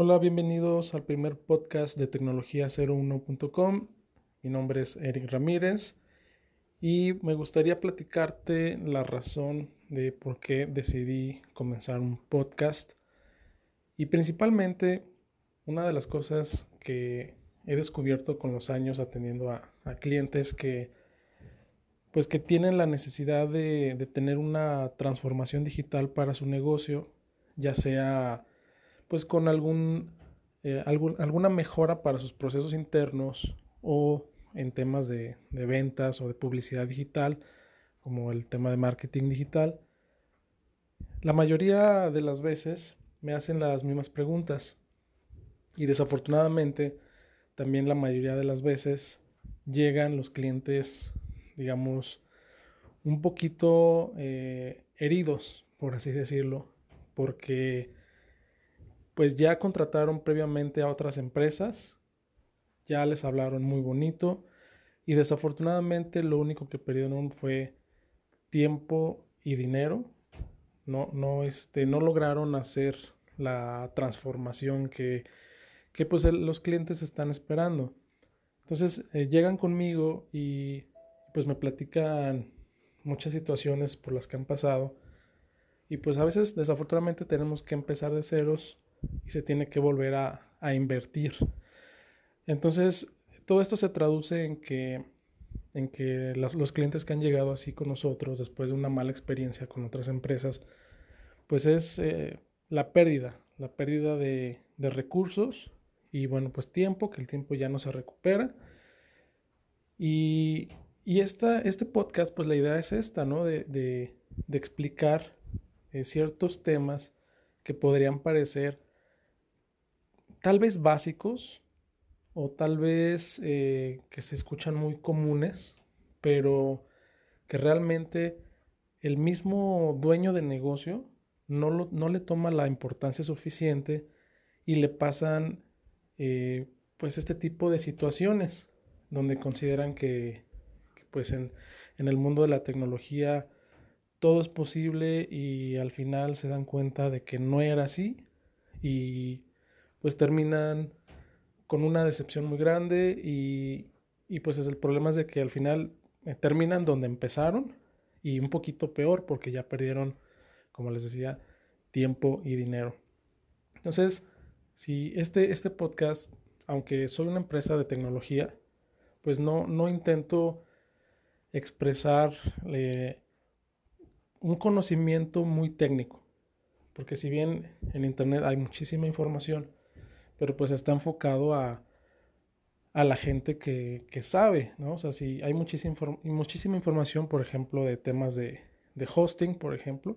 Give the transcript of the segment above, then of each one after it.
Hola, bienvenidos al primer podcast de tecnología01.com. Mi nombre es Eric Ramírez y me gustaría platicarte la razón de por qué decidí comenzar un podcast. Y principalmente, una de las cosas que he descubierto con los años atendiendo a, clientes que pues que tienen la necesidad de, de, tener una transformación digital para su negocio, ya sea pues con algún, eh, algún, alguna mejora para sus procesos internos o en temas de, de ventas o de publicidad digital, como el tema de marketing digital. La mayoría de las veces me hacen las mismas preguntas y desafortunadamente también la mayoría de las veces llegan los clientes, digamos, un poquito eh, heridos, por así decirlo, porque pues ya contrataron previamente a otras empresas, ya les hablaron muy bonito y desafortunadamente lo único que perdieron fue tiempo y dinero. No, no, este, no lograron hacer la transformación que, que pues los clientes están esperando. Entonces eh, llegan conmigo y pues me platican muchas situaciones por las que han pasado y pues a veces desafortunadamente tenemos que empezar de ceros y se tiene que volver a, invertir. Entonces, todo esto se traduce en que, en que los clientes que han llegado así con nosotros después de una mala experiencia con otras empresas, pues es eh, la pérdida, la pérdida de, recursos y bueno, pues tiempo, que el tiempo ya no se recupera. Y, y este podcast, pues la idea es esta, ¿no? De, de, explicar eh, ciertos temas que podrían parecer tal vez básicos o tal vez eh, que se escuchan muy comunes, pero que realmente el mismo dueño de negocio no, no le toma la importancia suficiente y le pasan eh, pues este tipo de situaciones donde consideran que, pues en, en el mundo de la tecnología todo es posible y al final se dan cuenta de que no era así y pues terminan con una decepción muy grande y, y pues es el problema es de que al final eh, terminan donde empezaron y un poquito peor porque ya perdieron, como les decía, tiempo y dinero. Entonces, si este, este podcast, aunque soy una empresa de tecnología, pues no, no intento expresar eh, un conocimiento muy técnico, porque si bien en Internet hay muchísima información, pero pues está enfocado a, a la gente que, que, sabe, ¿no? O sea, si hay muchísima, muchísima información, por ejemplo, de temas de, de hosting, por ejemplo,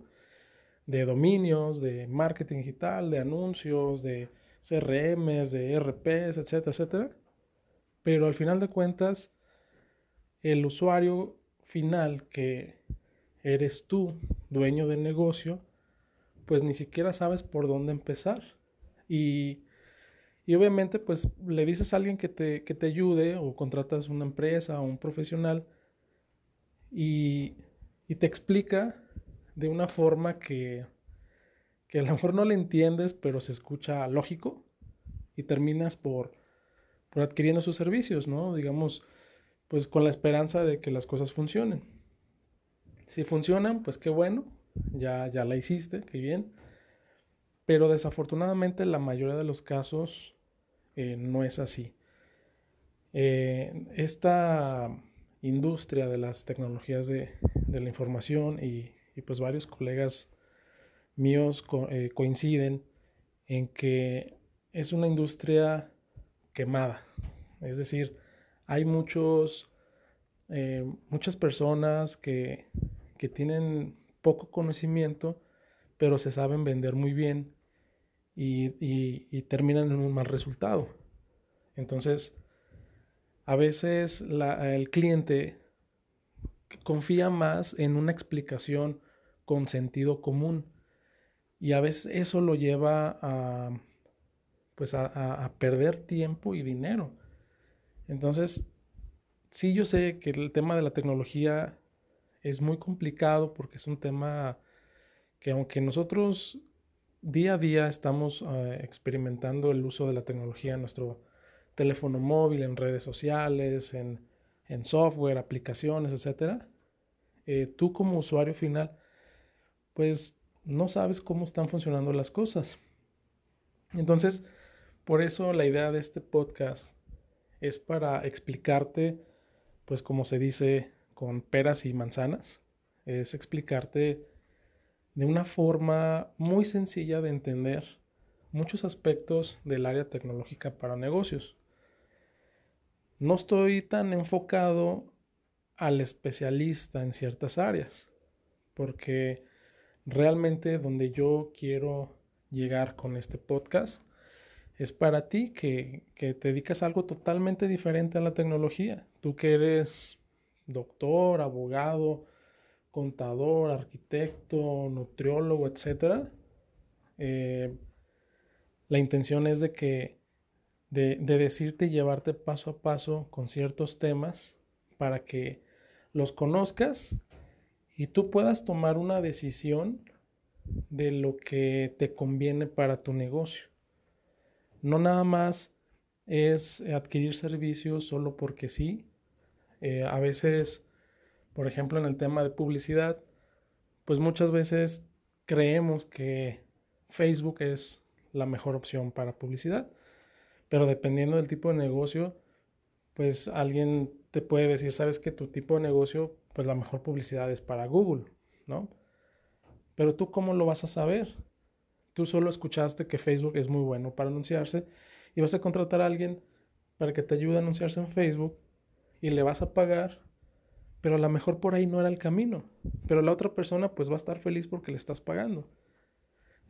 de dominios, de marketing digital, de anuncios, de CRMs, de RPs, etcétera, etcétera. Pero al final de cuentas, el usuario final que eres tú, dueño del negocio, pues ni siquiera sabes por dónde empezar. Y y obviamente, pues le dices a alguien que te, que te ayude o contratas una empresa o un profesional y, y te explica de una forma que, que a lo mejor no le entiendes, pero se escucha lógico y terminas por, por adquiriendo sus servicios, ¿no? Digamos, pues con la esperanza de que las cosas funcionen. Si funcionan, pues qué bueno, ya, ya la hiciste, qué bien. Pero desafortunadamente la mayoría de los casos eh, no es así. Eh, esta industria de las tecnologías de, la información y, pues varios colegas míos eh, coinciden en que es una industria quemada. Es decir, hay muchos, muchas personas que, que tienen poco conocimiento, pero se saben vender muy bien y, terminan en un mal resultado. Entonces, a veces el cliente confía más en una explicación con sentido común y a veces eso lo lleva a pues a, perder tiempo y dinero. Entonces, sí yo sé que el tema de la tecnología es muy complicado porque es un tema que aunque nosotros día a día estamos eh, experimentando el uso de la tecnología en nuestro teléfono móvil, en redes sociales, en, software, aplicaciones, etc. Eh, tú como usuario final, pues no sabes cómo están funcionando las cosas. Entonces, por eso la idea de este podcast es para explicarte, pues como se dice, con peras y manzanas, es explicarte de una forma muy sencilla de entender muchos aspectos del área tecnológica para negocios. No estoy tan enfocado al especialista en ciertas áreas, porque realmente donde yo quiero llegar con este podcast es para ti que, te dedicas a algo totalmente diferente a la tecnología. Tú que eres doctor, abogado, contador, arquitecto, nutriólogo, etc. Eh, la intención es de que de, de, decirte y llevarte paso a paso con ciertos temas para que los conozcas y tú puedas tomar una decisión de lo que te conviene para tu negocio. No nada más es adquirir servicios solo porque sí. Eh, a veces, por ejemplo, en el tema de publicidad, pues muchas veces creemos que Facebook es la mejor opción para publicidad, pero dependiendo del tipo de negocio, pues alguien te puede decir, sabes que tu tipo de negocio, pues la mejor publicidad es para Google, ¿no? Pero tú cómo lo vas a saber? Tú solo escuchaste que Facebook es muy bueno para anunciarse y vas a contratar a alguien para que te ayude a anunciarse en Facebook y le vas a pagar, pero a lo mejor por ahí no era el camino, pero la otra persona pues va a estar feliz porque le estás pagando.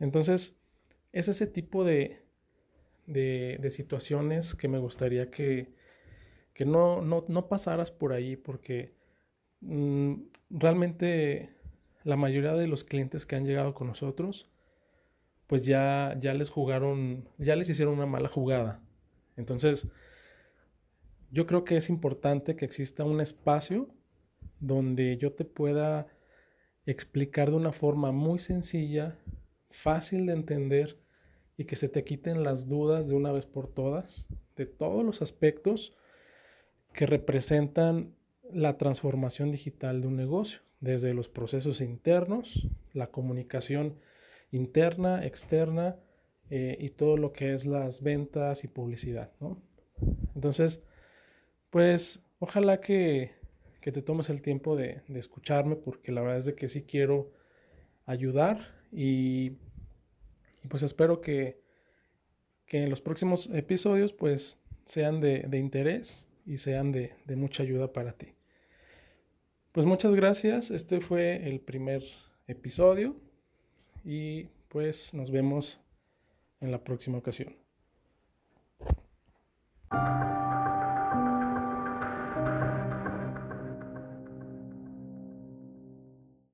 Entonces, es ese tipo de, de, situaciones que me gustaría que, que no, no, no, pasaras por ahí porque mm, realmente la mayoría de los clientes que han llegado con nosotros, pues ya, ya les jugaron, ya les hicieron una mala jugada. Entonces, yo creo que es importante que exista un espacio donde yo te pueda explicar de una forma muy sencilla, fácil de entender y que se te quiten las dudas de una vez por todas de todos los aspectos que representan la transformación digital de un negocio desde los procesos internos, la comunicación interna, externa eh, y todo lo que es las ventas y publicidad. Entonces, pues ojalá que, te tomes el tiempo de, escucharme porque la verdad es de que sí quiero ayudar y, pues espero que, en los próximos episodios pues sean de, interés y sean de mucha ayuda para ti. Pues muchas gracias. Este fue el primer episodio y pues nos vemos en la próxima ocasión.